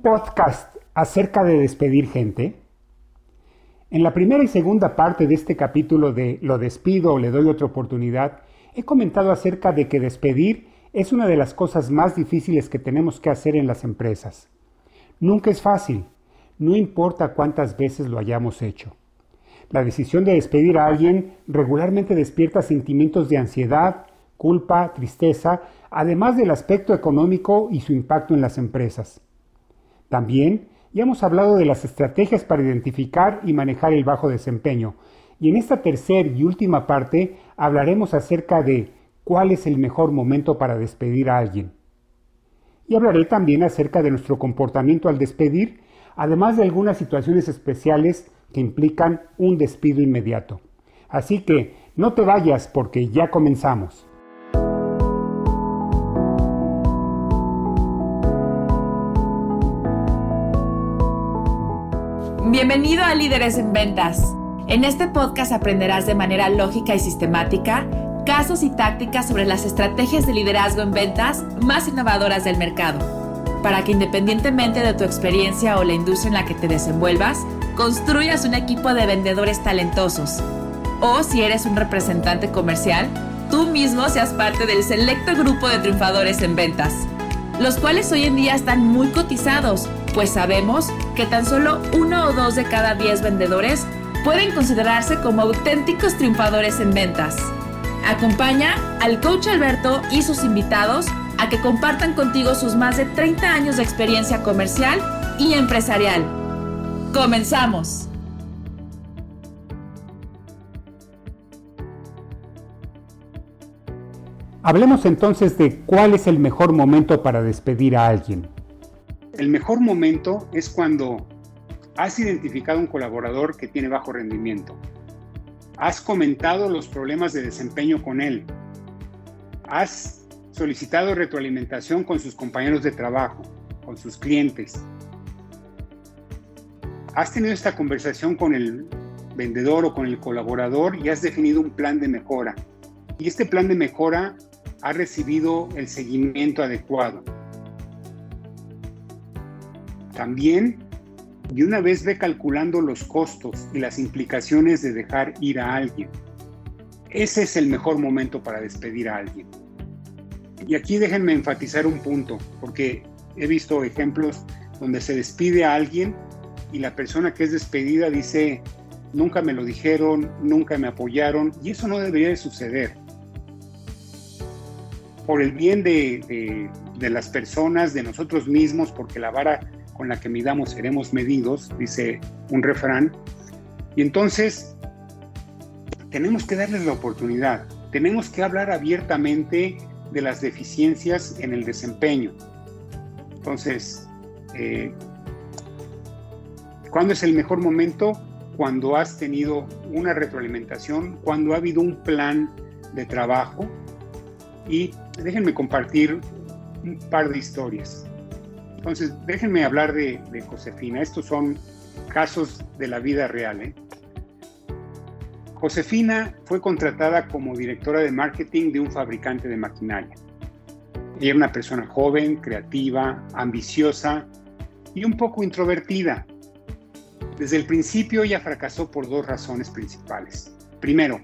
podcast acerca de despedir gente? En la primera y segunda parte de este capítulo de Lo despido o le doy otra oportunidad, he comentado acerca de que despedir es una de las cosas más difíciles que tenemos que hacer en las empresas. Nunca es fácil, no importa cuántas veces lo hayamos hecho. La decisión de despedir a alguien regularmente despierta sentimientos de ansiedad, culpa, tristeza, además del aspecto económico y su impacto en las empresas. También ya hemos hablado de las estrategias para identificar y manejar el bajo desempeño, y en esta tercera y última parte hablaremos acerca de cuál es el mejor momento para despedir a alguien. Y hablaré también acerca de nuestro comportamiento al despedir, además de algunas situaciones especiales que implican un despido inmediato. Así que no te vayas porque ya comenzamos. Bienvenido a Líderes en Ventas. En este podcast aprenderás de manera lógica y sistemática casos y tácticas sobre las estrategias de liderazgo en ventas más innovadoras del mercado, para que independientemente de tu experiencia o la industria en la que te desenvuelvas, construyas un equipo de vendedores talentosos. O si eres un representante comercial, tú mismo seas parte del selecto grupo de triunfadores en ventas, los cuales hoy en día están muy cotizados pues sabemos que tan solo uno o dos de cada diez vendedores pueden considerarse como auténticos triunfadores en ventas. Acompaña al coach Alberto y sus invitados a que compartan contigo sus más de 30 años de experiencia comercial y empresarial. ¡Comenzamos! Hablemos entonces de cuál es el mejor momento para despedir a alguien. El mejor momento es cuando has identificado un colaborador que tiene bajo rendimiento. Has comentado los problemas de desempeño con él. Has solicitado retroalimentación con sus compañeros de trabajo, con sus clientes. Has tenido esta conversación con el vendedor o con el colaborador y has definido un plan de mejora. Y este plan de mejora ha recibido el seguimiento adecuado también, y una vez ve calculando los costos y las implicaciones de dejar ir a alguien. Ese es el mejor momento para despedir a alguien. Y aquí déjenme enfatizar un punto, porque he visto ejemplos donde se despide a alguien y la persona que es despedida dice, nunca me lo dijeron, nunca me apoyaron, y eso no debería de suceder. Por el bien de, de las personas, de nosotros mismos, porque la vara con la que midamos seremos medidos, dice un refrán. Y entonces tenemos que darles la oportunidad, tenemos que hablar abiertamente de las deficiencias en el desempeño. Entonces, eh, ¿cuándo es el mejor momento? Cuando has tenido una retroalimentación, cuando ha habido un plan de trabajo. Y déjenme compartir un par de historias. Entonces, déjenme hablar de, Josefina. Estos son casos de la vida real. ¿eh? Josefina fue contratada como directora de marketing de un fabricante de maquinaria. Ella era una persona joven, creativa, ambiciosa y un poco introvertida. Desde el principio ella fracasó por dos razones principales. Primero,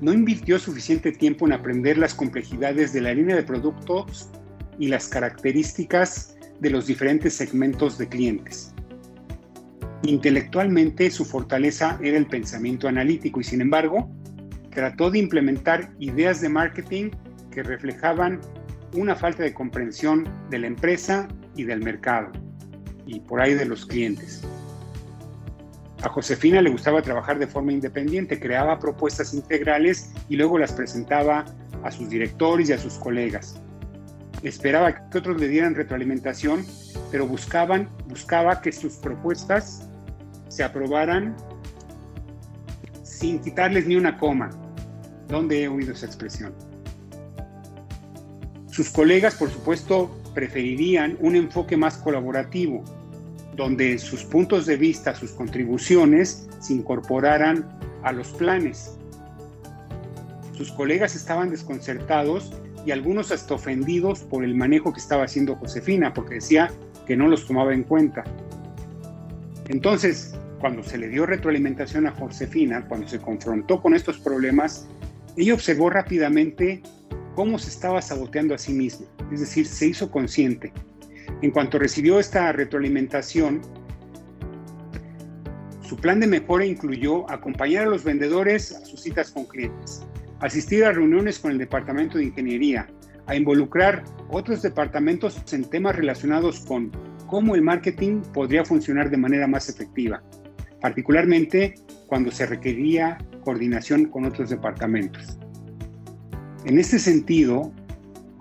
no invirtió suficiente tiempo en aprender las complejidades de la línea de productos y las características de los diferentes segmentos de clientes. Intelectualmente su fortaleza era el pensamiento analítico y sin embargo trató de implementar ideas de marketing que reflejaban una falta de comprensión de la empresa y del mercado y por ahí de los clientes. A Josefina le gustaba trabajar de forma independiente, creaba propuestas integrales y luego las presentaba a sus directores y a sus colegas esperaba que otros le dieran retroalimentación, pero buscaban, buscaba que sus propuestas se aprobaran sin quitarles ni una coma. ¿Dónde he oído esa expresión? Sus colegas, por supuesto, preferirían un enfoque más colaborativo, donde sus puntos de vista, sus contribuciones se incorporaran a los planes. Sus colegas estaban desconcertados y algunos hasta ofendidos por el manejo que estaba haciendo Josefina, porque decía que no los tomaba en cuenta. Entonces, cuando se le dio retroalimentación a Josefina, cuando se confrontó con estos problemas, ella observó rápidamente cómo se estaba saboteando a sí misma, es decir, se hizo consciente. En cuanto recibió esta retroalimentación, su plan de mejora incluyó acompañar a los vendedores a sus citas con clientes, asistir a reuniones con el departamento de ingeniería, a involucrar otros departamentos en temas relacionados con cómo el marketing podría funcionar de manera más efectiva, particularmente cuando se requería coordinación con otros departamentos. En este sentido,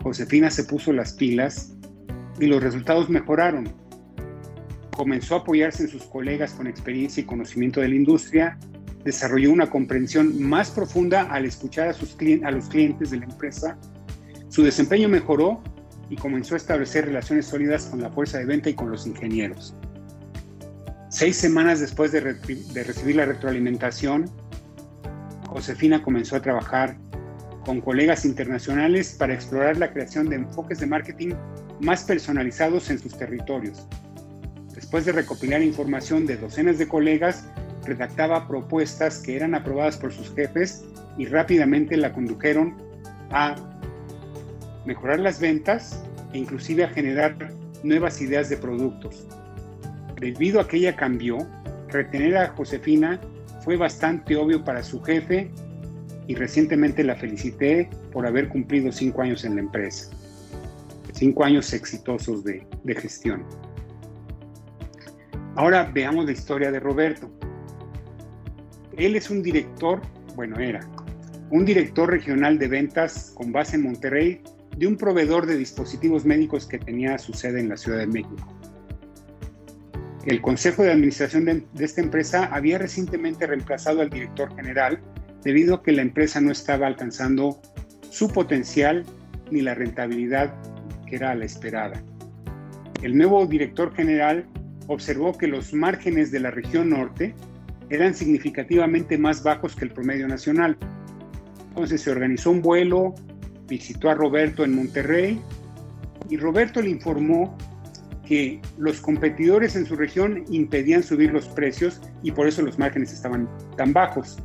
Josefina se puso las pilas y los resultados mejoraron. Comenzó a apoyarse en sus colegas con experiencia y conocimiento de la industria, desarrolló una comprensión más profunda al escuchar a, sus los clientes de la empresa, su desempeño mejoró y comenzó a establecer relaciones sólidas con la fuerza de venta y con los ingenieros. Seis semanas después de, de recibir la retroalimentación, Josefina comenzó a trabajar con colegas internacionales para explorar la creación de enfoques de marketing más personalizados en sus territorios. Después de recopilar información de docenas de colegas, redactaba propuestas que eran aprobadas por sus jefes y rápidamente la condujeron a mejorar las ventas e inclusive a generar nuevas ideas de productos. Debido a que ella cambió, retener a Josefina fue bastante obvio para su jefe y recientemente la felicité por haber cumplido cinco años en la empresa. Cinco años exitosos de, de gestión. Ahora veamos la historia de Roberto. Él es un director, bueno, era un director regional de ventas con base en Monterrey de un proveedor de dispositivos médicos que tenía su sede en la Ciudad de México. El Consejo de Administración de, esta empresa había recientemente reemplazado al director general debido a que la empresa no estaba alcanzando su potencial ni la rentabilidad que era la esperada. El nuevo director general observó que los márgenes de la región norte eran significativamente más bajos que el promedio nacional. Entonces se organizó un vuelo, visitó a Roberto en Monterrey y Roberto le informó que los competidores en su región impedían subir los precios y por eso los márgenes estaban tan bajos.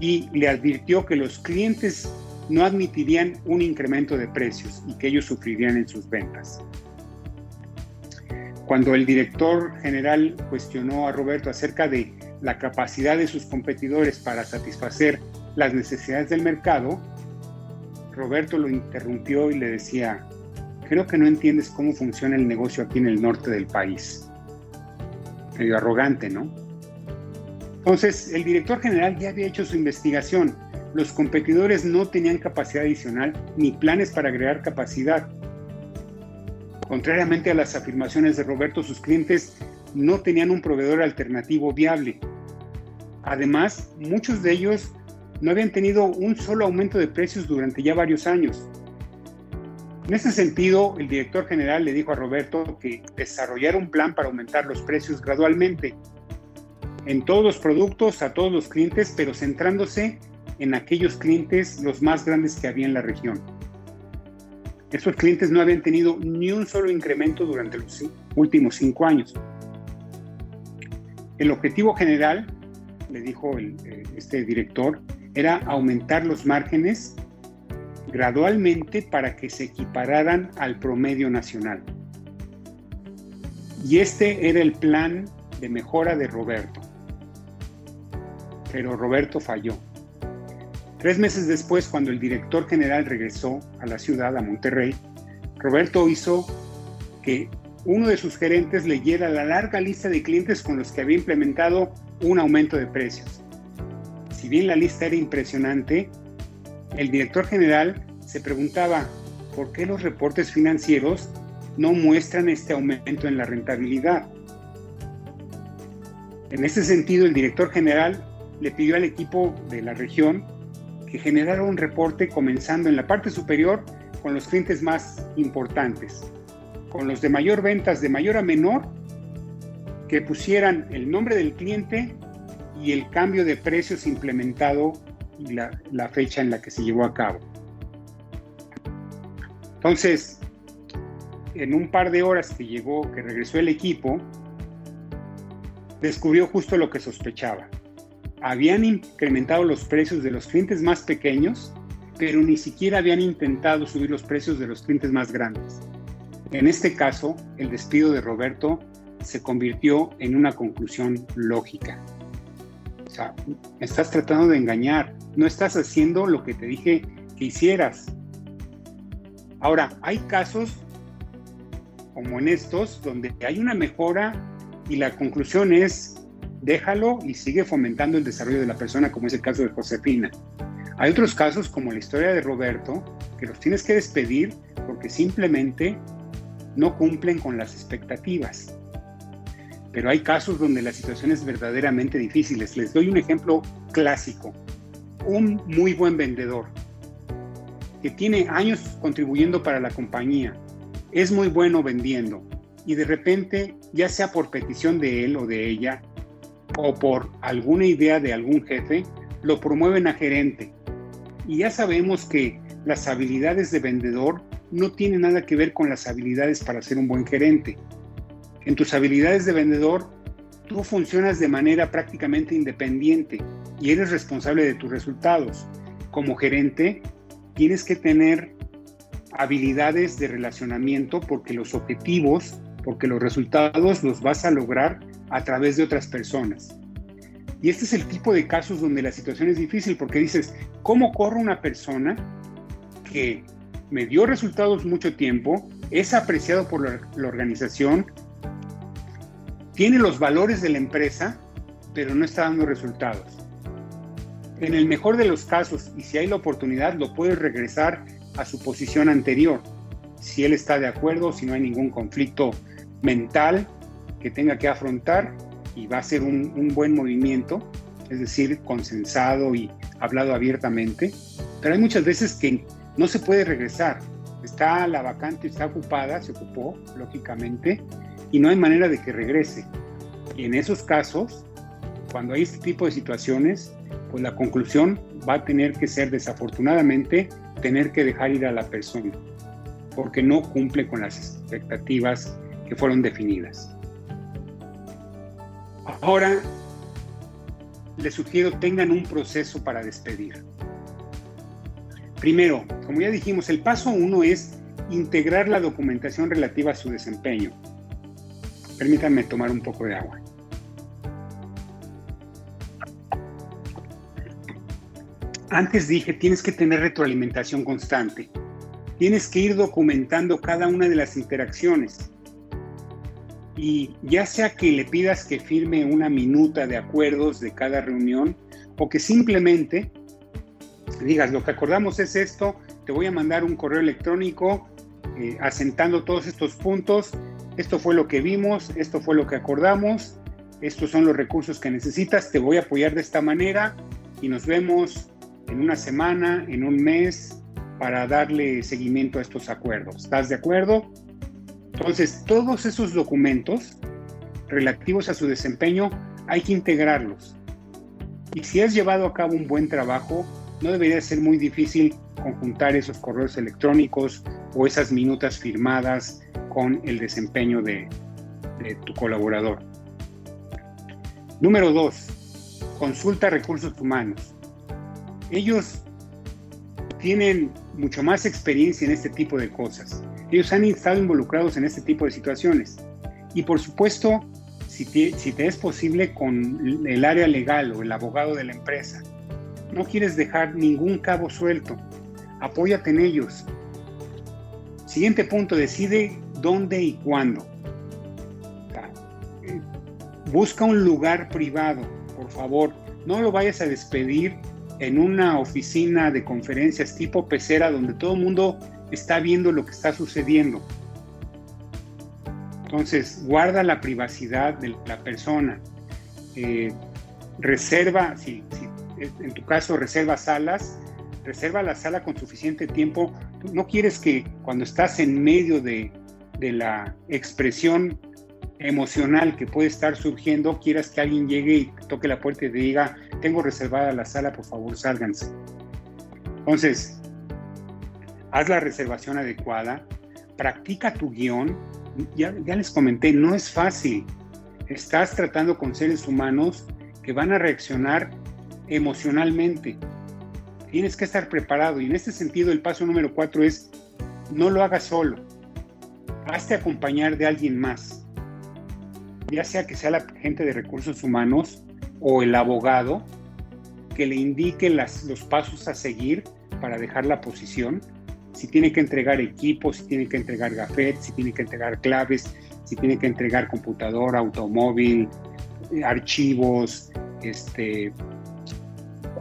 Y le advirtió que los clientes no admitirían un incremento de precios y que ellos sufrirían en sus ventas. Cuando el director general cuestionó a Roberto acerca de la capacidad de sus competidores para satisfacer las necesidades del mercado, Roberto lo interrumpió y le decía, creo que no entiendes cómo funciona el negocio aquí en el norte del país. Medio arrogante, ¿no? Entonces, el director general ya había hecho su investigación. Los competidores no tenían capacidad adicional ni planes para agregar capacidad. Contrariamente a las afirmaciones de Roberto, sus clientes no tenían un proveedor alternativo viable. Además, muchos de ellos no habían tenido un solo aumento de precios durante ya varios años. En ese sentido, el director general le dijo a Roberto que desarrollara un plan para aumentar los precios gradualmente en todos los productos, a todos los clientes, pero centrándose en aquellos clientes los más grandes que había en la región. Estos clientes no habían tenido ni un solo incremento durante los últimos cinco años. El objetivo general, le dijo eh, este director, era aumentar los márgenes gradualmente para que se equipararan al promedio nacional. Y este era el plan de mejora de Roberto. Pero Roberto falló. Tres meses después, cuando el director general regresó a la ciudad, a Monterrey, Roberto hizo que uno de sus gerentes leyera la larga lista de clientes con los que había implementado un aumento de precios si bien la lista era impresionante, el director general se preguntaba por qué los reportes financieros no muestran este aumento en la rentabilidad. En ese sentido, el director general le pidió al equipo de la región que generara un reporte comenzando en la parte superior con los clientes más importantes, con los de mayor ventas de mayor a menor, que pusieran el nombre del cliente y el cambio de precios implementado y la, fecha en la que se llevó a cabo. Entonces, en un par de horas que llegó, que regresó el equipo, descubrió justo lo que sospechaba. Habían incrementado los precios de los clientes más pequeños, pero ni siquiera habían intentado subir los precios de los clientes más grandes. En este caso, el despido de Roberto se convirtió en una conclusión lógica. O sea, estás tratando de engañar, no estás haciendo lo que te dije que hicieras. Ahora, hay casos como en estos donde hay una mejora y la conclusión es déjalo y sigue fomentando el desarrollo de la persona, como es el caso de Josefina. Hay otros casos, como la historia de Roberto, que los tienes que despedir porque simplemente no cumplen con las expectativas. Pero hay casos donde la situación es verdaderamente difícil. Les doy un ejemplo clásico. Un muy buen vendedor que tiene años contribuyendo para la compañía, es muy bueno vendiendo y de repente, ya sea por petición de él o de ella, o por alguna idea de algún jefe, lo promueven a gerente. Y ya sabemos que las habilidades de vendedor no tienen nada que ver con las habilidades para ser un buen gerente. En tus habilidades de vendedor, tú funcionas de manera prácticamente independiente y eres responsable de tus resultados. Como gerente, tienes que tener habilidades de relacionamiento porque los objetivos, porque los resultados los vas a lograr a través de otras personas. Y este es el tipo de casos donde la situación es difícil porque dices, ¿cómo corre una persona que me dio resultados mucho tiempo, es apreciado por la, la organización, tiene los valores de la empresa, pero no está dando resultados? En el mejor de los casos, y si hay la oportunidad, lo puedes regresar a su posición anterior. Si él está de acuerdo, si no hay ningún conflicto mental que tenga que afrontar y va a ser un, buen movimiento, es decir, consensado y hablado abiertamente. Pero hay muchas veces que no se puede regresar. Está la vacante, está ocupada, se ocupó, lógicamente, y no hay manera de que regrese. En esos casos, cuando hay este tipo de situaciones, pues la conclusión va a tener que ser desafortunadamente tener que dejar ir a la persona porque no cumple con las expectativas que fueron definidas. Ahora, les sugiero tengan un proceso para despedir. Primero, como ya dijimos, el paso uno es integrar la documentación relativa a su desempeño. Permítanme tomar un poco de agua. Antes dije, tienes que tener retroalimentación constante. Tienes que ir documentando cada una de las interacciones. Y ya sea que le pidas que firme una minuta de acuerdos de cada reunión o que simplemente digas, lo que acordamos es esto, te voy a mandar un correo electrónico eh, asentando todos estos puntos, esto fue lo que vimos, esto fue lo que acordamos, estos son los recursos que necesitas, te voy a apoyar de esta manera y nos vemos en una semana, en un mes, para darle seguimiento a estos acuerdos. ¿Estás de acuerdo? Entonces, todos esos documentos relativos a su desempeño hay que integrarlos. Y si has llevado a cabo un buen trabajo, no debería ser muy difícil conjuntar esos correos electrónicos o esas minutas firmadas con el desempeño de, tu colaborador. Número dos, consulta recursos humanos ellos tienen mucho más experiencia en este tipo de cosas. Ellos han estado involucrados en este tipo de situaciones. Y por supuesto, si te, es posible con el área legal o el abogado de la empresa, no quieres dejar ningún cabo suelto, apóyate en ellos. Siguiente punto, decide dónde y cuándo. Busca un lugar privado, por favor. No lo vayas a despedir en una oficina de conferencias tipo pecera donde todo el mundo está viendo lo que está sucediendo. Entonces, guarda la privacidad de la persona. Eh, reserva, si, en tu caso reserva salas, reserva la sala con suficiente tiempo. No quieres que cuando estás en medio de, de la expresión emocional que puede estar surgiendo, quieras que alguien llegue y toque la puerta y te diga, tengo reservada la sala, por favor, sálganse. Entonces, haz la reservación adecuada, practica tu guion. Ya, ya les comenté, no es fácil. Estás tratando con seres humanos que van a reaccionar emocionalmente. Tienes que estar preparado y en este sentido el paso número cuatro es no lo hagas solo. Hazte acompañar de alguien más. Ya sea que sea la gente de recursos humanos o el abogado que le indique las, los pasos a seguir para dejar la posición. Si tiene que entregar equipos, si tiene que entregar gafetes, si tiene que entregar claves, si tiene que entregar computadora, automóvil, archivos, este,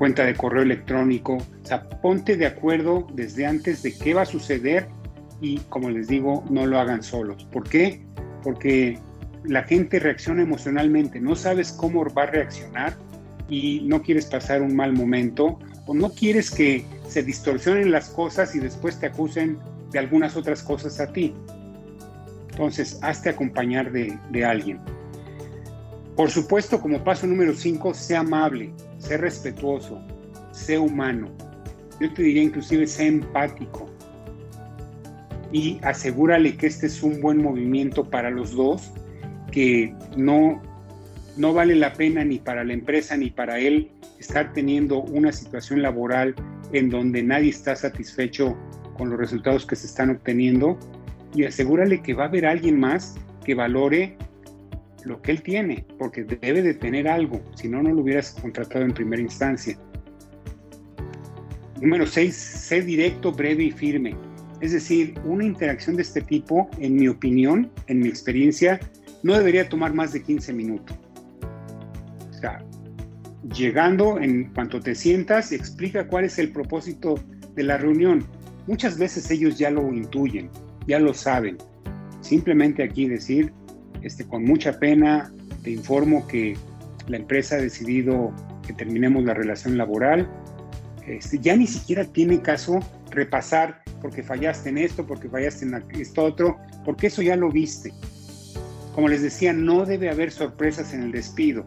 cuenta de correo electrónico. O sea, ponte de acuerdo desde antes de qué va a suceder y, como les digo, no lo hagan solos. ¿Por qué? Porque la gente reacciona emocionalmente, no sabes cómo va a reaccionar y no quieres pasar un mal momento o no quieres que se distorsionen las cosas y después te acusen de algunas otras cosas a ti. Entonces, hazte acompañar de, de alguien. Por supuesto, como paso número 5, sé amable, sé respetuoso, sé humano. Yo te diría inclusive sé empático. Y asegúrale que este es un buen movimiento para los dos, que no, no vale la pena ni para la empresa ni para él estar teniendo una situación laboral en donde nadie está satisfecho con los resultados que se están obteniendo y asegúrale que va a haber alguien más que valore lo que él tiene, porque debe de tener algo, si no, no lo hubieras contratado en primera instancia. Número 6, sé directo, breve y firme. Es decir, una interacción de este tipo, en mi opinión, en mi experiencia, no debería tomar más de 15 minutos. O sea, llegando en cuanto te sientas, explica cuál es el propósito de la reunión. Muchas veces ellos ya lo intuyen, ya lo saben. Simplemente aquí decir, este, con mucha pena te informo que la empresa ha decidido que terminemos la relación laboral. Este, ya ni siquiera tiene caso repasar porque fallaste en esto, porque fallaste en esto otro, porque eso ya lo viste. Como les decía, no debe haber sorpresas en el despido.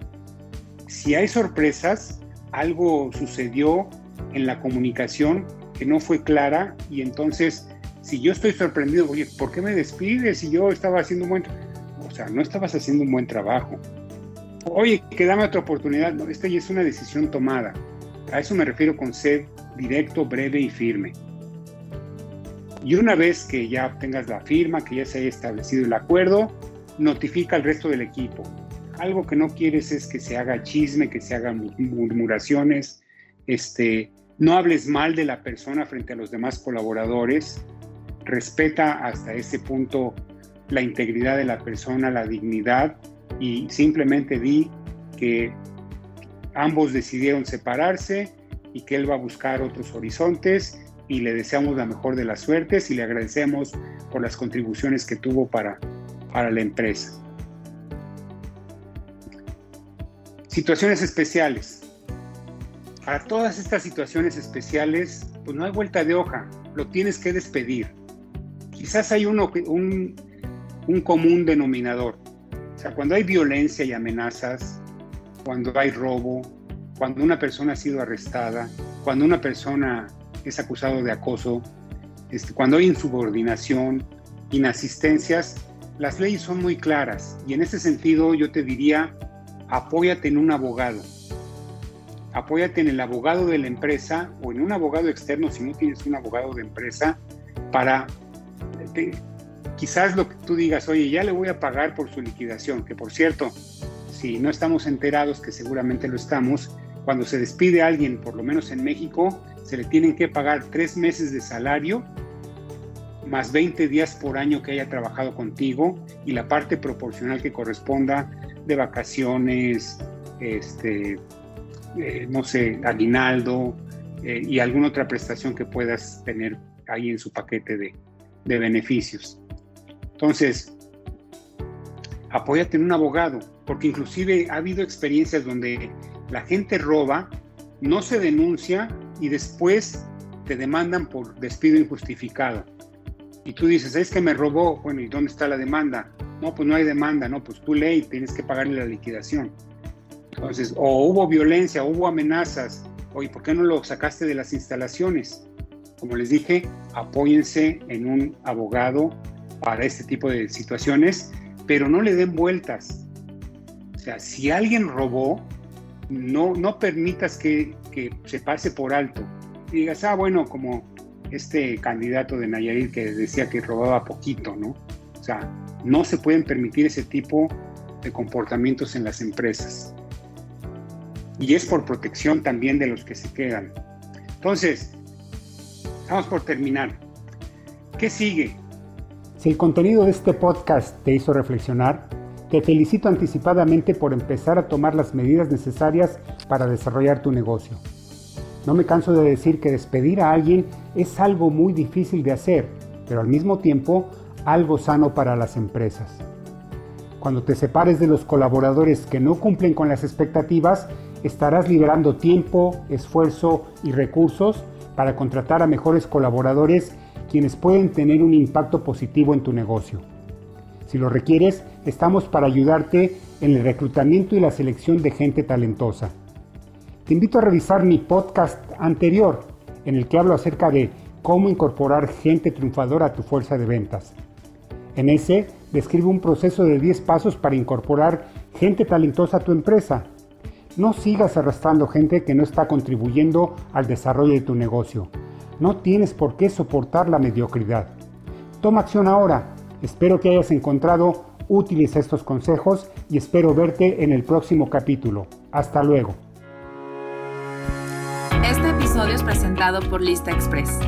Si hay sorpresas, algo sucedió en la comunicación que no fue clara y entonces si yo estoy sorprendido, oye, ¿por qué me despides si yo estaba haciendo un buen o sea, no estabas haciendo un buen trabajo. Oye, que dame otra oportunidad. No, esta ya es una decisión tomada. A eso me refiero con ser directo, breve y firme. Y una vez que ya tengas la firma, que ya se haya establecido el acuerdo, notifica al resto del equipo. Algo que no quieres es que se haga chisme, que se hagan murmuraciones, este, no hables mal de la persona frente a los demás colaboradores, respeta hasta ese punto la integridad de la persona, la dignidad y simplemente di que ambos decidieron separarse y que él va a buscar otros horizontes y le deseamos la mejor de las suertes y le agradecemos por las contribuciones que tuvo para, para la empresa. Situaciones especiales. Para todas estas situaciones especiales, pues no hay vuelta de hoja, lo tienes que despedir. Quizás hay uno, un, un común denominador. O sea, cuando hay violencia y amenazas, cuando hay robo, cuando una persona ha sido arrestada, cuando una persona es acusado de acoso, este, cuando hay insubordinación, inasistencias, las leyes son muy claras y en ese sentido yo te diría, apóyate en un abogado. Apóyate en el abogado de la empresa o en un abogado externo si no tienes un abogado de empresa para quizás lo que tú digas, oye, ya le voy a pagar por su liquidación, que por cierto, si no estamos enterados, que seguramente lo estamos, cuando se despide a alguien, por lo menos en México, se le tienen que pagar tres meses de salario más 20 días por año que haya trabajado contigo y la parte proporcional que corresponda de vacaciones, este, eh, no sé, aguinaldo eh, y alguna otra prestación que puedas tener ahí en su paquete de, de beneficios. Entonces, apóyate en un abogado, porque inclusive ha habido experiencias donde la gente roba, no se denuncia y después te demandan por despido injustificado. Y tú dices, es que me robó, bueno, ¿y dónde está la demanda? No, pues no hay demanda, no, pues tú ley, tienes que pagarle la liquidación. Entonces, o hubo violencia, hubo amenazas, oye, ¿por qué no lo sacaste de las instalaciones? Como les dije, apóyense en un abogado para este tipo de situaciones, pero no le den vueltas. O sea, si alguien robó, no, no permitas que, que se pase por alto. Y digas, ah, bueno, como este candidato de Nayarit que decía que robaba poquito, ¿no? O sea, no se pueden permitir ese tipo de comportamientos en las empresas. Y es por protección también de los que se quedan. Entonces, estamos por terminar. ¿Qué sigue? Si el contenido de este podcast te hizo reflexionar, te felicito anticipadamente por empezar a tomar las medidas necesarias para desarrollar tu negocio. No me canso de decir que despedir a alguien es algo muy difícil de hacer, pero al mismo tiempo algo sano para las empresas. Cuando te separes de los colaboradores que no cumplen con las expectativas, estarás liberando tiempo, esfuerzo y recursos para contratar a mejores colaboradores quienes pueden tener un impacto positivo en tu negocio. Si lo requieres, estamos para ayudarte en el reclutamiento y la selección de gente talentosa. Te invito a revisar mi podcast anterior, en el que hablo acerca de cómo incorporar gente triunfadora a tu fuerza de ventas. En ese describe un proceso de 10 pasos para incorporar gente talentosa a tu empresa. No sigas arrastrando gente que no está contribuyendo al desarrollo de tu negocio. No tienes por qué soportar la mediocridad. Toma acción ahora. Espero que hayas encontrado útiles estos consejos y espero verte en el próximo capítulo. Hasta luego. Este episodio es presentado por Lista Express.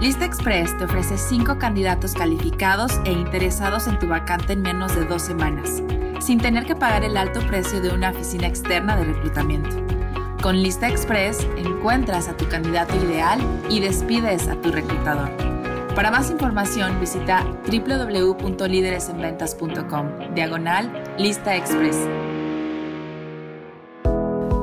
Lista Express te ofrece 5 candidatos calificados e interesados en tu vacante en menos de dos semanas, sin tener que pagar el alto precio de una oficina externa de reclutamiento. Con Lista Express encuentras a tu candidato ideal y despides a tu reclutador. Para más información visita www.lideresenventas.com, diagonal Lista Express.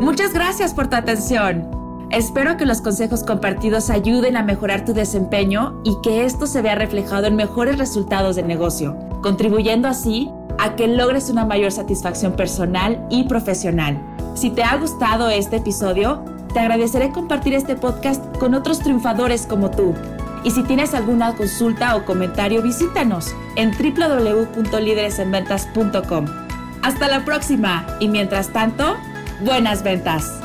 Muchas gracias por tu atención. Espero que los consejos compartidos ayuden a mejorar tu desempeño y que esto se vea reflejado en mejores resultados de negocio, contribuyendo así a que logres una mayor satisfacción personal y profesional. Si te ha gustado este episodio, te agradeceré compartir este podcast con otros triunfadores como tú. Y si tienes alguna consulta o comentario, visítanos en www.lideresenventas.com. Hasta la próxima y mientras tanto, buenas ventas.